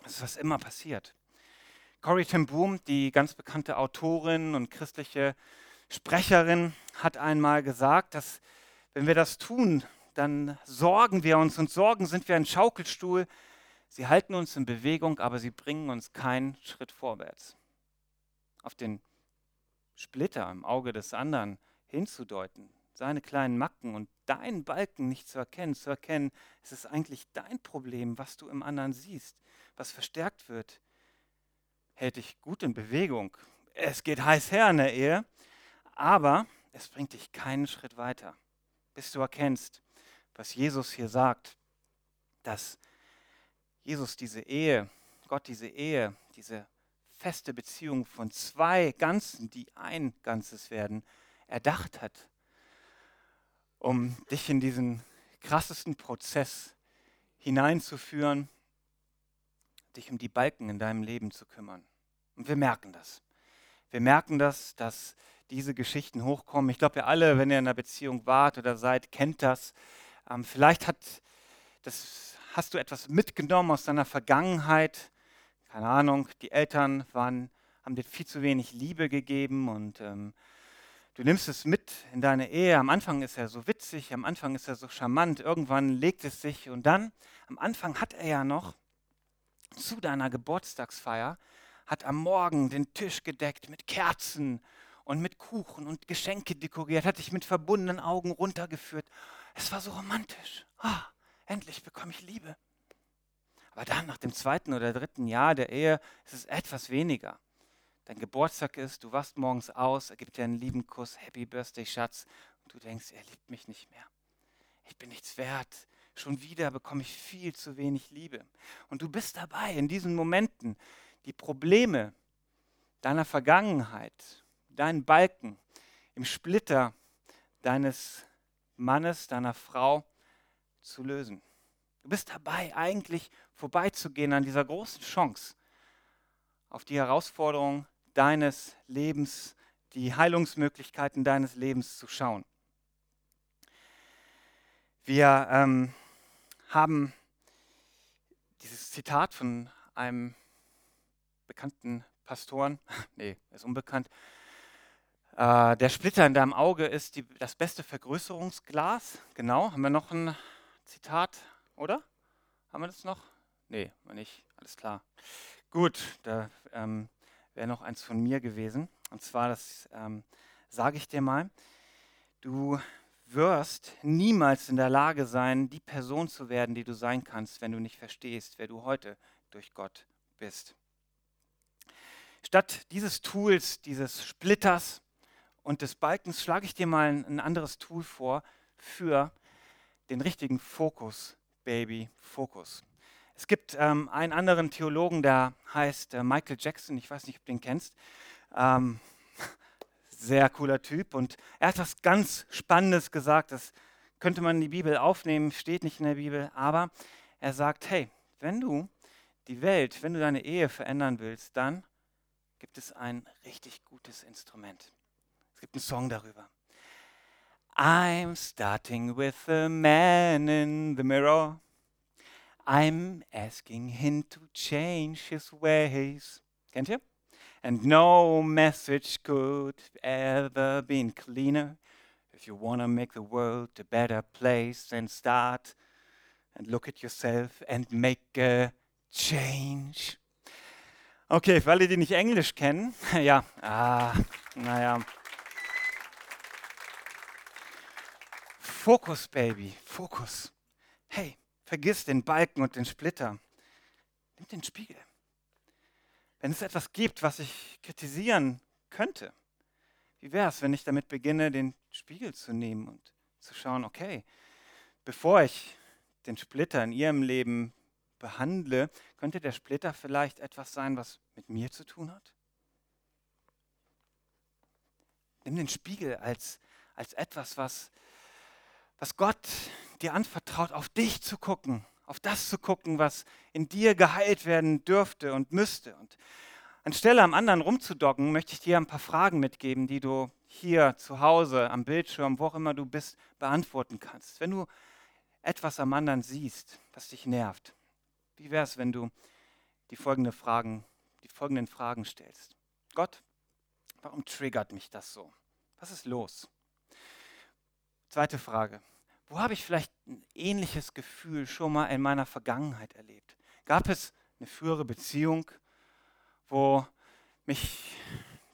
Das ist, was immer passiert. Corrie ten Boom, die ganz bekannte Autorin und christliche Sprecherin, hat einmal gesagt, dass wenn wir das tun, dann sorgen wir uns und Sorgen sind wie ein Schaukelstuhl. Sie halten uns in Bewegung, aber sie bringen uns keinen Schritt vorwärts. Auf den Splitter im Auge des anderen hinzudeuten, seine kleinen Macken und deinen Balken nicht zu erkennen, zu erkennen, es ist eigentlich dein Problem, was du im anderen siehst, was verstärkt wird, hält dich gut in Bewegung. Es geht heiß her in der Ehe, aber es bringt dich keinen Schritt weiter, bis du erkennst, was Jesus hier sagt, dass Jesus diese Ehe, Gott diese Ehe, diese feste Beziehung von zwei Ganzen, die ein Ganzes werden, erdacht hat, um dich in diesen krassesten Prozess hineinzuführen, dich um die Balken in deinem Leben zu kümmern. Und wir merken das. Wir merken das, dass diese Geschichten hochkommen. Ich glaube, ihr alle, wenn ihr in einer Beziehung wart oder seid, kennt das. Ähm, vielleicht hat das, hast du etwas mitgenommen aus deiner Vergangenheit. Keine Ahnung, die Eltern waren, haben dir viel zu wenig Liebe gegeben und ähm, du nimmst es mit in deine Ehe. Am Anfang ist er so witzig, am Anfang ist er so charmant, irgendwann legt es sich und dann, am Anfang hat er ja noch zu deiner Geburtstagsfeier, hat am Morgen den Tisch gedeckt mit Kerzen und mit Kuchen und Geschenke dekoriert, hat dich mit verbundenen Augen runtergeführt. Es war so romantisch. Ah, endlich bekomme ich Liebe. Aber dann, nach dem zweiten oder dritten Jahr der Ehe, ist es etwas weniger. Dein Geburtstag ist, du wachst morgens aus, er gibt dir einen lieben Kuss, Happy Birthday, Schatz, und du denkst, er liebt mich nicht mehr. Ich bin nichts wert. Schon wieder bekomme ich viel zu wenig Liebe. Und du bist dabei, in diesen Momenten die Probleme deiner Vergangenheit deinen Balken im Splitter deines Mannes, deiner Frau zu lösen. Du bist dabei, eigentlich vorbeizugehen an dieser großen Chance, auf die Herausforderung deines Lebens, die Heilungsmöglichkeiten deines Lebens zu schauen. Wir ähm, haben dieses Zitat von einem bekannten Pastoren, nee, ist unbekannt, äh, der Splitter in deinem Auge ist die, das beste Vergrößerungsglas. Genau. Haben wir noch ein Zitat, oder? Haben wir das noch? Nee, nicht. Alles klar. Gut, da ähm, wäre noch eins von mir gewesen. Und zwar, das ähm, sage ich dir mal. Du wirst niemals in der Lage sein, die Person zu werden, die du sein kannst, wenn du nicht verstehst, wer du heute durch Gott bist. Statt dieses Tools, dieses Splitters, und des Balkens schlage ich dir mal ein, anderes Tool vor für den richtigen Fokus, Baby, Fokus. Es gibt ähm, einen anderen Theologen, der heißt äh, Michael Jackson, ich weiß nicht, ob du den kennst. Ähm, sehr cooler Typ und er hat was ganz Spannendes gesagt, das könnte man in die Bibel aufnehmen, steht nicht in der Bibel, aber er sagt, hey, wenn du die Welt, wenn du deine Ehe verändern willst, dann gibt es ein richtig gutes Instrument. Es gibt einen Song darüber. I'm starting with the man in the mirror. I'm asking him to change his ways. Kennt ihr? And no message could ever been cleaner. If you want to make the world a better place, then start and look at yourself and make a change. Okay, für alle, die nicht Englisch kennen, ja, ah, naja. Fokus, Baby, Fokus. Hey, vergiss den Balken und den Splitter. Nimm den Spiegel. Wenn es etwas gibt, was ich kritisieren könnte, wie wäre es, wenn ich damit beginne, den Spiegel zu nehmen und zu schauen, okay, bevor ich den Splitter in Ihrem Leben behandle, könnte der Splitter vielleicht etwas sein, was mit mir zu tun hat? Nimm den Spiegel als, als etwas, was was Gott dir anvertraut, auf dich zu gucken, auf das zu gucken, was in dir geheilt werden dürfte und müsste. Und anstelle am anderen rumzudocken, möchte ich dir ein paar Fragen mitgeben, die du hier zu Hause, am Bildschirm, wo auch immer du bist, beantworten kannst. Wenn du etwas am anderen siehst, das dich nervt, wie wäre es, wenn du die, folgende Fragen, die folgenden Fragen stellst? Gott, warum triggert mich das so? Was ist los? Zweite Frage. Wo habe ich vielleicht ein ähnliches Gefühl schon mal in meiner Vergangenheit erlebt? Gab es eine frühere Beziehung, wo mich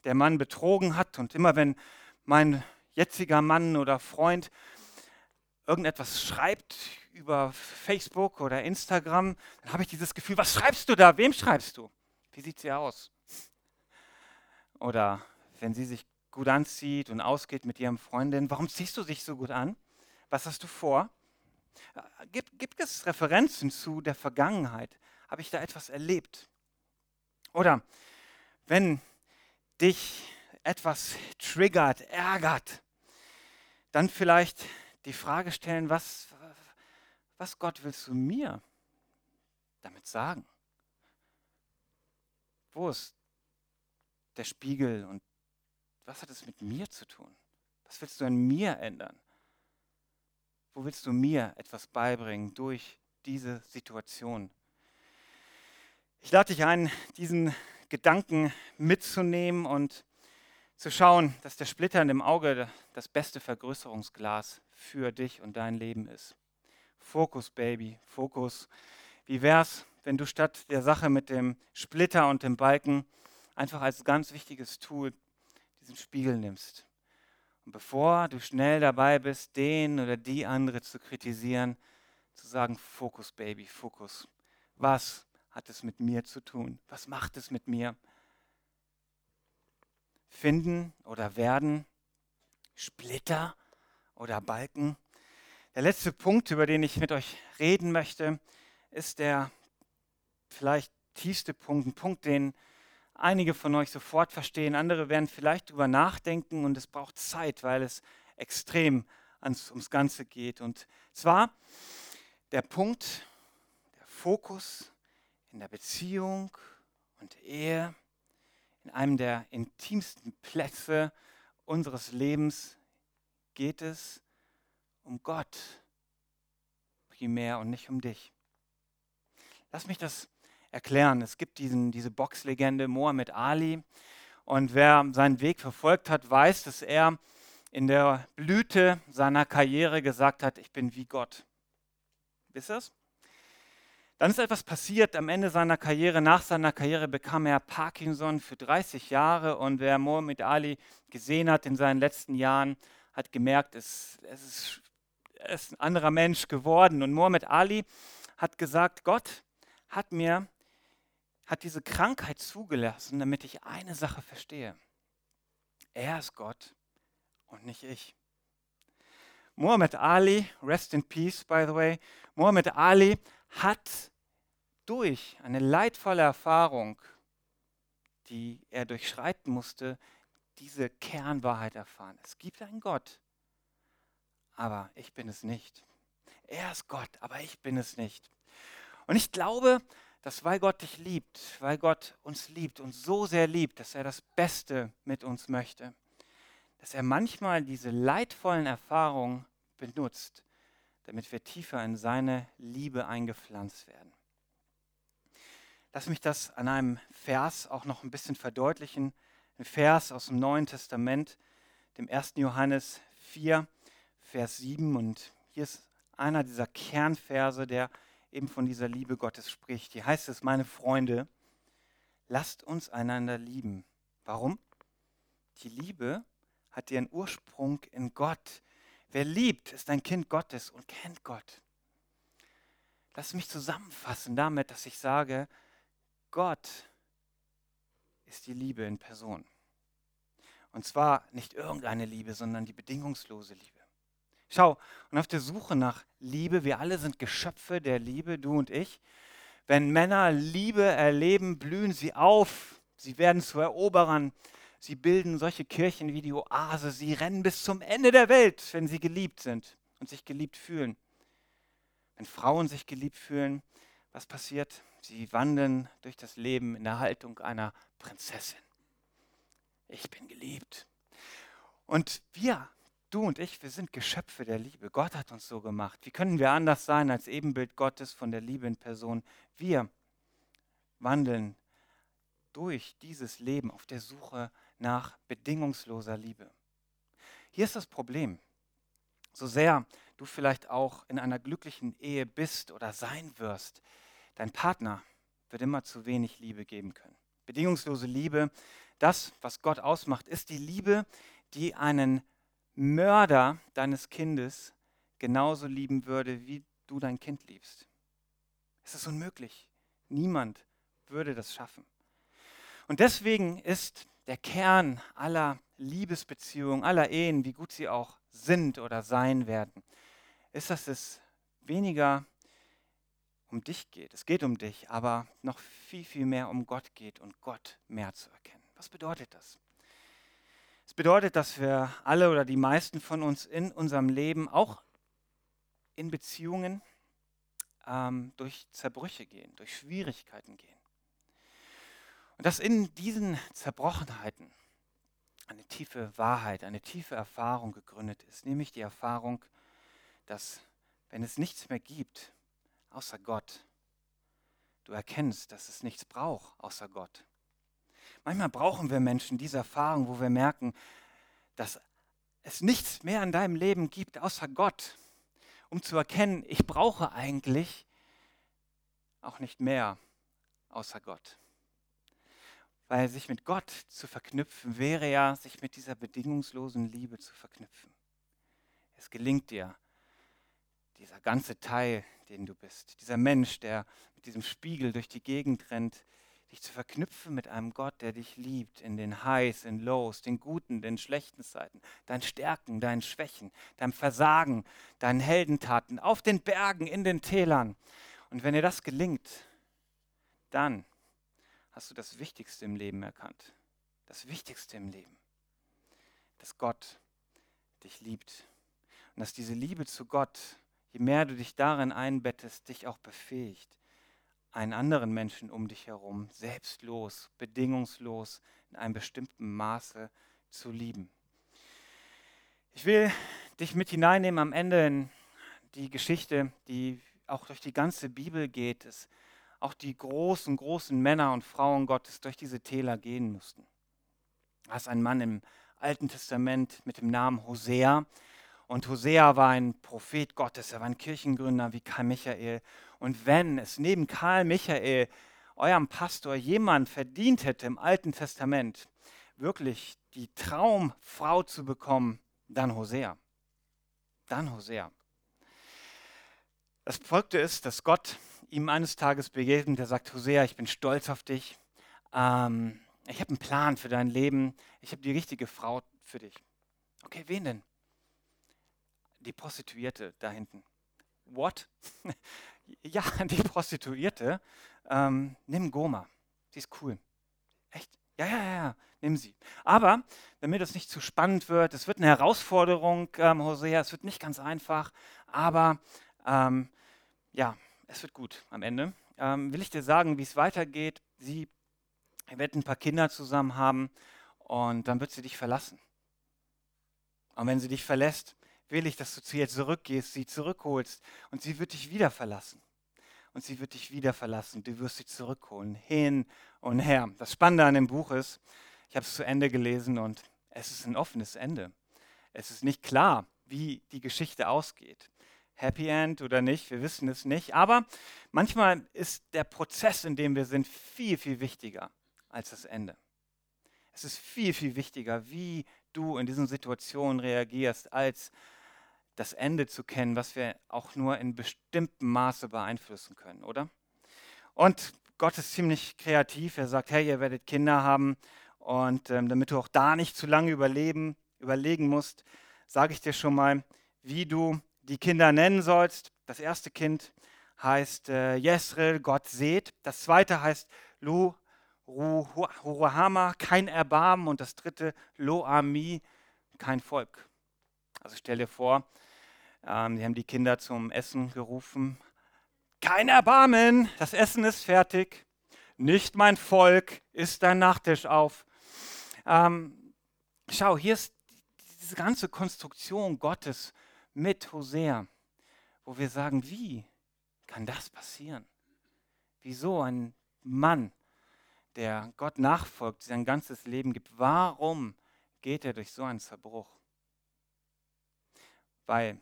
der Mann betrogen hat und immer wenn mein jetziger Mann oder Freund irgendetwas schreibt über Facebook oder Instagram, dann habe ich dieses Gefühl, was schreibst du da? Wem schreibst du? Wie sieht sie aus? Oder wenn sie sich gut anzieht und ausgeht mit ihrem Freundin. Warum ziehst du dich so gut an? Was hast du vor? Gibt, gibt es Referenzen zu der Vergangenheit? Habe ich da etwas erlebt? Oder wenn dich etwas triggert, ärgert, dann vielleicht die Frage stellen, was, was Gott willst du mir damit sagen? Wo ist der Spiegel und was hat es mit mir zu tun? Was willst du an mir ändern? Wo willst du mir etwas beibringen durch diese Situation? Ich lade dich ein, diesen Gedanken mitzunehmen und zu schauen, dass der Splitter in dem Auge das beste Vergrößerungsglas für dich und dein Leben ist. Fokus, Baby, Fokus. Wie wär's, wenn du statt der Sache mit dem Splitter und dem Balken einfach als ganz wichtiges Tool diesen Spiegel nimmst? Und bevor du schnell dabei bist, den oder die andere zu kritisieren, zu sagen, Fokus, Baby, Fokus. Was hat es mit mir zu tun? Was macht es mit mir? Finden oder werden Splitter oder Balken? Der letzte Punkt, über den ich mit euch reden möchte, ist der vielleicht tiefste Punkt, ein Punkt, den einige von euch sofort verstehen, andere werden vielleicht darüber nachdenken und es braucht Zeit, weil es extrem ans, ums Ganze geht. Und zwar der Punkt, der Fokus in der Beziehung und Ehe, in einem der intimsten Plätze unseres Lebens geht es um Gott primär und nicht um dich. Lass mich das erklären. Es gibt diesen, diese Boxlegende Mohammed Ali. Und wer seinen Weg verfolgt hat, weiß, dass er in der Blüte seiner Karriere gesagt hat, ich bin wie Gott. Wisst ihr das? Dann ist etwas passiert am Ende seiner Karriere. Nach seiner Karriere bekam er Parkinson für 30 Jahre. Und wer Mohammed Ali gesehen hat in seinen letzten Jahren, hat gemerkt, es, es ist, er ist ein anderer Mensch geworden. Und Mohammed Ali hat gesagt, Gott hat mir hat diese Krankheit zugelassen, damit ich eine Sache verstehe. Er ist Gott und nicht ich. Muhammad Ali, rest in peace, by the way, Muhammad Ali hat durch eine leidvolle Erfahrung, die er durchschreiten musste, diese Kernwahrheit erfahren. Es gibt einen Gott, aber ich bin es nicht. Er ist Gott, aber ich bin es nicht. Und ich glaube, dass weil Gott dich liebt, weil Gott uns liebt und so sehr liebt, dass er das Beste mit uns möchte, dass er manchmal diese leidvollen Erfahrungen benutzt, damit wir tiefer in seine Liebe eingepflanzt werden. Lass mich das an einem Vers auch noch ein bisschen verdeutlichen. Ein Vers aus dem Neuen Testament, dem 1. Johannes 4, Vers 7. Und hier ist einer dieser Kernverse, der eben von dieser Liebe Gottes spricht. Hier heißt es, meine Freunde, lasst uns einander lieben. Warum? Die Liebe hat ihren Ursprung in Gott. Wer liebt, ist ein Kind Gottes und kennt Gott. Lass mich zusammenfassen damit, dass ich sage, Gott ist die Liebe in Person. Und zwar nicht irgendeine Liebe, sondern die bedingungslose Liebe. Schau, und auf der Suche nach Liebe, wir alle sind Geschöpfe der Liebe, du und ich. Wenn Männer Liebe erleben, blühen sie auf, sie werden zu Eroberern, sie bilden solche Kirchen wie die Oase, sie rennen bis zum Ende der Welt, wenn sie geliebt sind und sich geliebt fühlen. Wenn Frauen sich geliebt fühlen, was passiert? Sie wandeln durch das Leben in der Haltung einer Prinzessin. Ich bin geliebt. Und wir du und ich, wir sind Geschöpfe der Liebe. Gott hat uns so gemacht. Wie können wir anders sein als Ebenbild Gottes von der Liebe in Person? Wir wandeln durch dieses Leben auf der Suche nach bedingungsloser Liebe. Hier ist das Problem. So sehr du vielleicht auch in einer glücklichen Ehe bist oder sein wirst, dein Partner wird immer zu wenig Liebe geben können. Bedingungslose Liebe, das, was Gott ausmacht, ist die Liebe, die einen Mörder deines Kindes genauso lieben würde, wie du dein Kind liebst. Es ist unmöglich. Niemand würde das schaffen. Und deswegen ist der Kern aller Liebesbeziehungen, aller Ehen, wie gut sie auch sind oder sein werden, ist, dass es weniger um dich geht. Es geht um dich, aber noch viel, viel mehr um Gott geht und Gott mehr zu erkennen. Was bedeutet das? Es bedeutet, dass wir alle oder die meisten von uns in unserem Leben, auch in Beziehungen, ähm, durch Zerbrüche gehen, durch Schwierigkeiten gehen. Und dass in diesen Zerbrochenheiten eine tiefe Wahrheit, eine tiefe Erfahrung gegründet ist, nämlich die Erfahrung, dass wenn es nichts mehr gibt außer Gott, du erkennst, dass es nichts braucht außer Gott. Manchmal brauchen wir Menschen diese Erfahrung, wo wir merken, dass es nichts mehr in deinem Leben gibt außer Gott, um zu erkennen, ich brauche eigentlich auch nicht mehr außer Gott. Weil sich mit Gott zu verknüpfen, wäre ja, sich mit dieser bedingungslosen Liebe zu verknüpfen. Es gelingt dir, dieser ganze Teil, den du bist, dieser Mensch, der mit diesem Spiegel durch die Gegend rennt, dich zu verknüpfen mit einem Gott, der dich liebt in den Highs, in Lows, den guten, den schlechten Seiten, deinen Stärken, deinen Schwächen, deinem Versagen, deinen Heldentaten, auf den Bergen, in den Tälern. Und wenn dir das gelingt, dann hast du das Wichtigste im Leben erkannt. Das Wichtigste im Leben. Dass Gott dich liebt. Und dass diese Liebe zu Gott, je mehr du dich darin einbettest, dich auch befähigt, einen anderen Menschen um dich herum selbstlos, bedingungslos, in einem bestimmten Maße zu lieben. Ich will dich mit hineinnehmen am Ende in die Geschichte, die auch durch die ganze Bibel geht. Es auch die großen, großen Männer und Frauen Gottes durch diese Täler gehen mussten. Da ist ein Mann im Alten Testament mit dem Namen Hosea. Und Hosea war ein Prophet Gottes, er war ein Kirchengründer wie Karl Michael. Und wenn es neben Karl Michael, eurem Pastor, jemand verdient hätte im Alten Testament, wirklich die Traumfrau zu bekommen, dann Hosea. Dann Hosea. Das Folgte ist, dass Gott ihm eines Tages begegnet, der sagt, Hosea, ich bin stolz auf dich. Ähm, ich habe einen Plan für dein Leben. Ich habe die richtige Frau für dich. Okay, wen denn? Die Prostituierte da hinten. What? ja, die Prostituierte. Ähm, nimm Goma. Die ist cool. Echt? Ja, ja, ja, nimm sie. Aber damit das nicht zu spannend wird, es wird eine Herausforderung, ähm, Hosea, es wird nicht ganz einfach, aber ähm, ja, es wird gut am Ende. Ähm, will ich dir sagen, wie es weitergeht. Sie wird ein paar Kinder zusammen haben und dann wird sie dich verlassen. Und wenn sie dich verlässt, will ich, dass du zu ihr zurückgehst, sie zurückholst und sie wird dich wieder verlassen. Und sie wird dich wieder verlassen. Du wirst sie zurückholen, hin und her. Das Spannende an dem Buch ist, ich habe es zu Ende gelesen und es ist ein offenes Ende. Es ist nicht klar, wie die Geschichte ausgeht. Happy End oder nicht, wir wissen es nicht. Aber manchmal ist der Prozess, in dem wir sind, viel, viel wichtiger als das Ende. Es ist viel, viel wichtiger, wie du in diesen Situationen reagierst, als das Ende zu kennen, was wir auch nur in bestimmtem Maße beeinflussen können, oder? Und Gott ist ziemlich kreativ. Er sagt, hey, ihr werdet Kinder haben und ähm, damit du auch da nicht zu lange überleben, überlegen musst, sage ich dir schon mal, wie du die Kinder nennen sollst. Das erste Kind heißt äh, Jesrel, Gott seht. Das zweite heißt Lu Ruhama, kein Erbarmen. Und das dritte Loami, kein Volk. Also stell dir vor, ähm, die haben die Kinder zum Essen gerufen. Kein Erbarmen, das Essen ist fertig. Nicht mein Volk, ist dein Nachtisch auf. Ähm, schau, hier ist diese ganze Konstruktion Gottes mit Hosea, wo wir sagen, wie kann das passieren? Wieso ein Mann, der Gott nachfolgt, sein ganzes Leben gibt, warum geht er durch so einen Zerbruch? Weil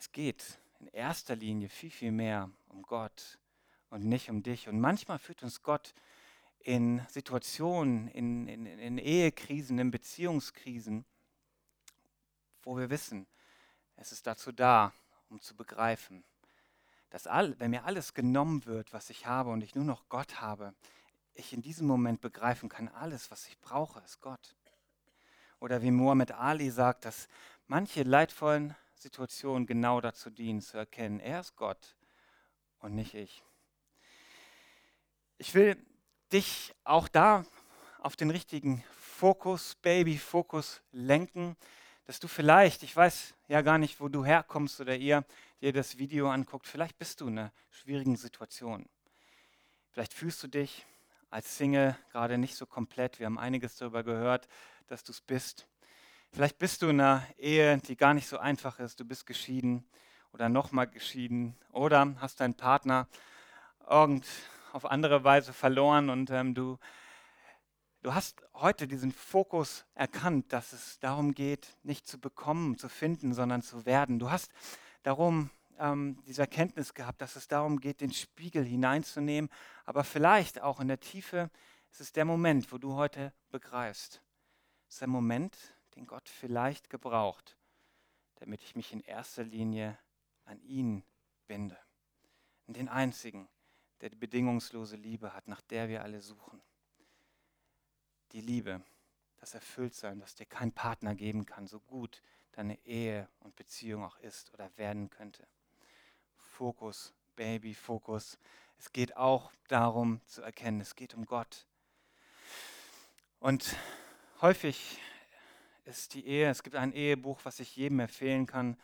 es geht in erster Linie viel, viel mehr um Gott und nicht um dich. Und manchmal führt uns Gott in Situationen, in, in, in Ehekrisen, in Beziehungskrisen, wo wir wissen, es ist dazu da, um zu begreifen, dass all, wenn mir alles genommen wird, was ich habe und ich nur noch Gott habe, ich in diesem Moment begreifen kann, alles, was ich brauche, ist Gott. Oder wie Muhammad Ali sagt, dass manche leidvollen Situationen genau dazu dienen, zu erkennen, er ist Gott und nicht ich. Ich will dich auch da auf den richtigen Fokus, Baby-Fokus lenken dass du vielleicht, ich weiß ja gar nicht, wo du herkommst oder ihr dir das Video anguckt, vielleicht bist du in einer schwierigen Situation. Vielleicht fühlst du dich als Single gerade nicht so komplett. Wir haben einiges darüber gehört, dass du es bist. Vielleicht bist du in einer Ehe, die gar nicht so einfach ist. Du bist geschieden oder nochmal geschieden oder hast deinen Partner irgend auf andere Weise verloren und ähm, du Du hast heute diesen Fokus erkannt, dass es darum geht, nicht zu bekommen, zu finden, sondern zu werden. Du hast darum ähm, diese Erkenntnis gehabt, dass es darum geht, den Spiegel hineinzunehmen, aber vielleicht auch in der Tiefe ist es der Moment, wo du heute begreifst. Es ist der Moment, den Gott vielleicht gebraucht, damit ich mich in erster Linie an ihn binde. An den einzigen, der die bedingungslose Liebe hat, nach der wir alle suchen die Liebe, das Erfülltsein, das dir kein Partner geben kann, so gut deine Ehe und Beziehung auch ist oder werden könnte. Fokus, Baby, Fokus. Es geht auch darum zu erkennen, es geht um Gott. Und häufig ist die Ehe, es gibt ein Ehebuch, was ich jedem empfehlen kann.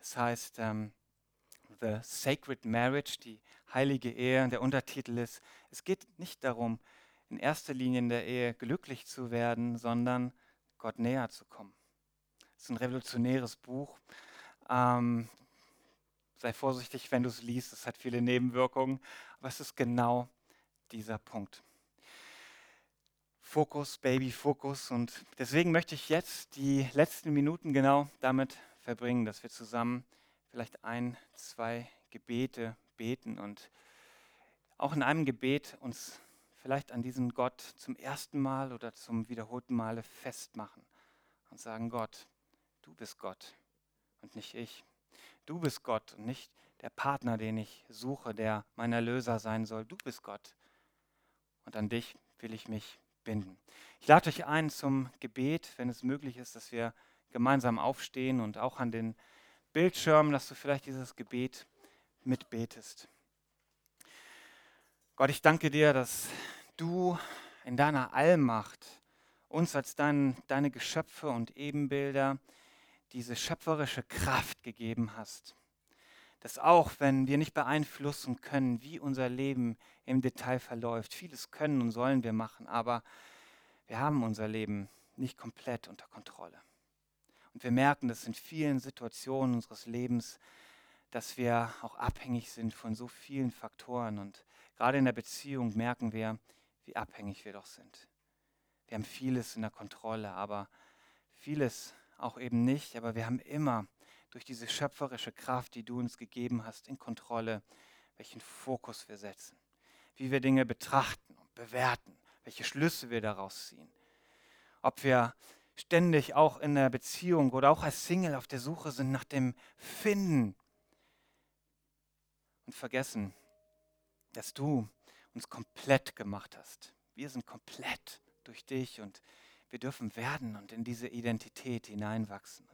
Es heißt ähm, The Sacred Marriage, die heilige Ehe. Der Untertitel ist, es geht nicht darum, in erster Linie in der Ehe glücklich zu werden, sondern Gott näher zu kommen. Es ist ein revolutionäres Buch. Ähm, sei vorsichtig, wenn du es liest, es hat viele Nebenwirkungen, aber es ist genau dieser Punkt. Fokus, Baby, Fokus. Und deswegen möchte ich jetzt die letzten Minuten genau damit verbringen, dass wir zusammen vielleicht ein, zwei Gebete beten und auch in einem Gebet uns vielleicht an diesen Gott zum ersten Mal oder zum wiederholten Male festmachen und sagen, Gott, du bist Gott und nicht ich. Du bist Gott und nicht der Partner, den ich suche, der mein Erlöser sein soll. Du bist Gott. Und an dich will ich mich binden. Ich lade euch ein zum Gebet, wenn es möglich ist, dass wir gemeinsam aufstehen und auch an den Bildschirmen, dass du vielleicht dieses Gebet mitbetest. Gott, ich danke dir, dass du in deiner Allmacht uns als dein, deine Geschöpfe und Ebenbilder diese schöpferische Kraft gegeben hast. Dass auch wenn wir nicht beeinflussen können, wie unser Leben im Detail verläuft, vieles können und sollen wir machen, aber wir haben unser Leben nicht komplett unter Kontrolle. Und wir merken dass in vielen Situationen unseres Lebens, dass wir auch abhängig sind von so vielen Faktoren. Und gerade in der Beziehung merken wir, wie abhängig wir doch sind. Wir haben vieles in der Kontrolle, aber vieles auch eben nicht. Aber wir haben immer durch diese schöpferische Kraft, die du uns gegeben hast, in Kontrolle, welchen Fokus wir setzen, wie wir Dinge betrachten und bewerten, welche Schlüsse wir daraus ziehen. Ob wir ständig auch in der Beziehung oder auch als Single auf der Suche sind nach dem Finden und vergessen, dass du uns komplett gemacht hast. Wir sind komplett durch dich und wir dürfen werden und in diese Identität hineinwachsen.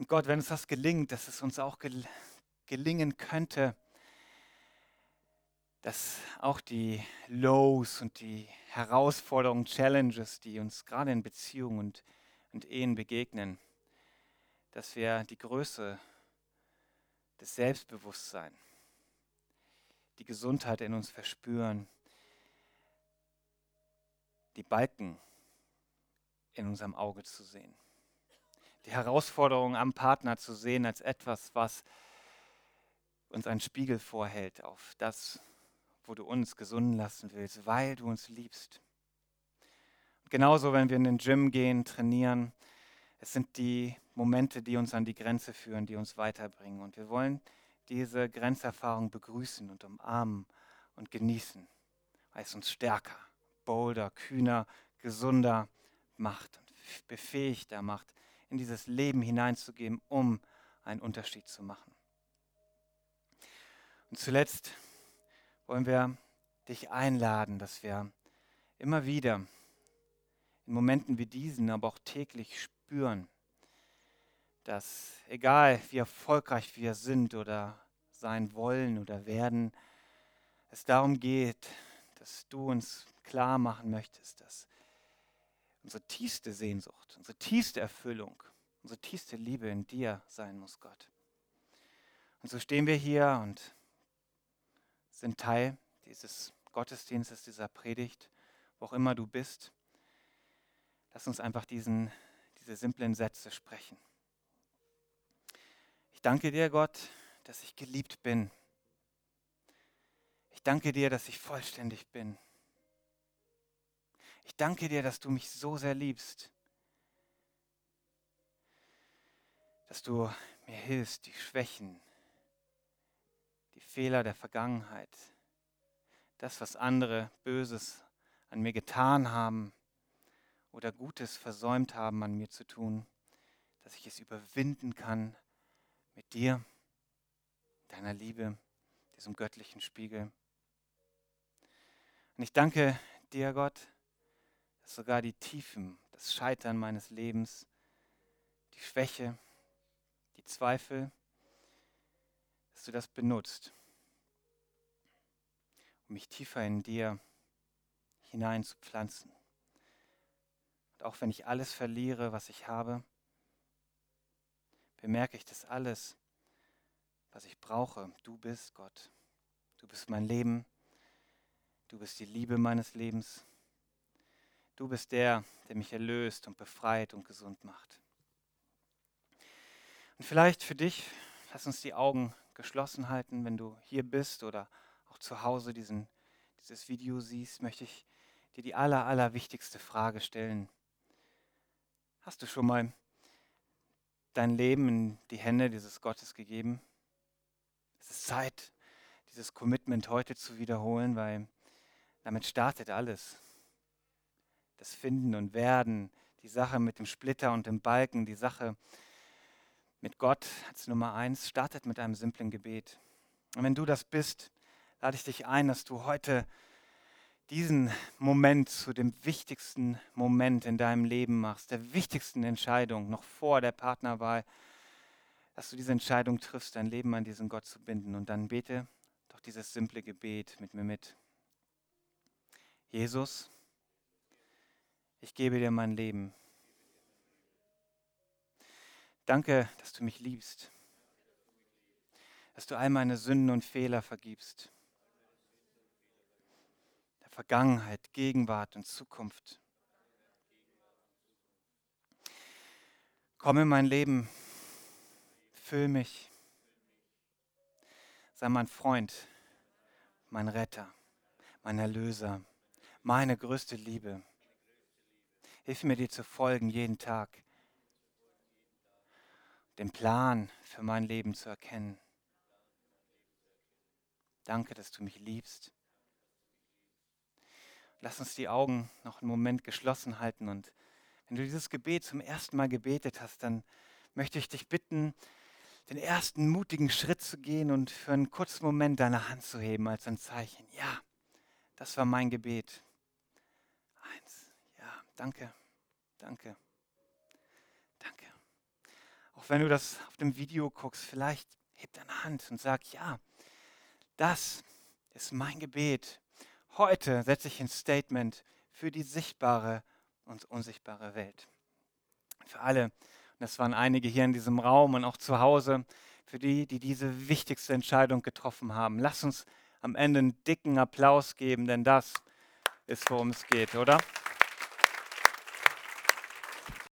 Und, Gott, wenn uns das gelingt, dass es uns auch gel gelingen könnte, dass auch die Lows und die Herausforderungen, Challenges, die uns gerade in Beziehungen und, und Ehen begegnen, dass wir die Größe des Selbstbewusstseins die Gesundheit in uns verspüren, die Balken in unserem Auge zu sehen, die Herausforderung am Partner zu sehen als etwas, was uns einen Spiegel vorhält auf das, wo du uns gesunden lassen willst, weil du uns liebst. Und genauso, wenn wir in den Gym gehen, trainieren, es sind die Momente, die uns an die Grenze führen, die uns weiterbringen. Und wir wollen diese Grenzerfahrung begrüßen und umarmen und genießen, weil es uns stärker, bolder, kühner, gesunder macht und befähigter macht, in dieses Leben hineinzugeben, um einen Unterschied zu machen. Und zuletzt wollen wir dich einladen, dass wir immer wieder in Momenten wie diesen, aber auch täglich spüren, dass egal wie erfolgreich wir sind oder sein wollen oder werden, es darum geht, dass du uns klar machen möchtest, dass unsere tiefste Sehnsucht, unsere tiefste Erfüllung unsere tiefste Liebe in dir sein muss, Gott. Und so stehen wir hier und sind Teil dieses Gottesdienstes, dieser Predigt, wo auch immer du bist. Lass uns einfach diesen, diese simplen Sätze sprechen. Ich danke dir, Gott, dass ich geliebt bin. Ich danke dir, dass ich vollständig bin. Ich danke dir, dass du mich so sehr liebst, dass du mir hilfst, die Schwächen, die Fehler der Vergangenheit, das, was andere Böses an mir getan haben oder Gutes versäumt haben an mir zu tun, dass ich es überwinden kann mit dir, deiner Liebe, diesem göttlichen Spiegel. Und ich danke dir, Gott, sogar die Tiefen, das Scheitern meines Lebens, die Schwäche, die Zweifel, dass du das benutzt, um mich tiefer in dir hinein zu pflanzen. Und auch wenn ich alles verliere, was ich habe, bemerke ich, dass alles, was ich brauche, du bist Gott. Du bist mein Leben. Du bist die Liebe meines Lebens. Du bist der, der mich erlöst und befreit und gesund macht. Und vielleicht für dich, lass uns die Augen geschlossen halten, wenn du hier bist oder auch zu Hause diesen, dieses Video siehst, möchte ich dir die aller, aller wichtigste Frage stellen. Hast du schon mal dein Leben in die Hände dieses Gottes gegeben? Es ist Zeit, dieses Commitment heute zu wiederholen, weil damit startet alles. Das Finden und Werden, die Sache mit dem Splitter und dem Balken, die Sache mit Gott als Nummer eins, startet mit einem simplen Gebet. Und wenn du das bist, lade ich dich ein, dass du heute diesen Moment zu dem wichtigsten Moment in deinem Leben machst, der wichtigsten Entscheidung noch vor der Partnerwahl, dass du diese Entscheidung triffst, dein Leben an diesen Gott zu binden. Und dann bete doch dieses simple Gebet mit mir mit. Jesus, ich gebe dir mein Leben. Danke, dass du mich liebst, dass du all meine Sünden und Fehler vergibst. Der Vergangenheit, Gegenwart und Zukunft. Komm in mein Leben, füll mich, sei mein Freund, mein Retter, mein Erlöser, meine größte Liebe. Hilf mir dir zu folgen jeden Tag den Plan für mein Leben zu erkennen. Danke, dass du mich liebst. Lass uns die Augen noch einen Moment geschlossen halten und wenn du dieses Gebet zum ersten Mal gebetet hast, dann möchte ich dich bitten, den ersten mutigen Schritt zu gehen und für einen kurzen Moment deine Hand zu heben als ein Zeichen. Ja, das war mein Gebet. Eins, ja, danke, danke. Auch wenn du das auf dem Video guckst, vielleicht heb deine Hand und sag, ja, das ist mein Gebet. Heute setze ich ein Statement für die sichtbare und unsichtbare Welt. Für alle, und das waren einige hier in diesem Raum und auch zu Hause, für die, die diese wichtigste Entscheidung getroffen haben. Lass uns am Ende einen dicken Applaus geben, denn das ist, worum es geht, oder?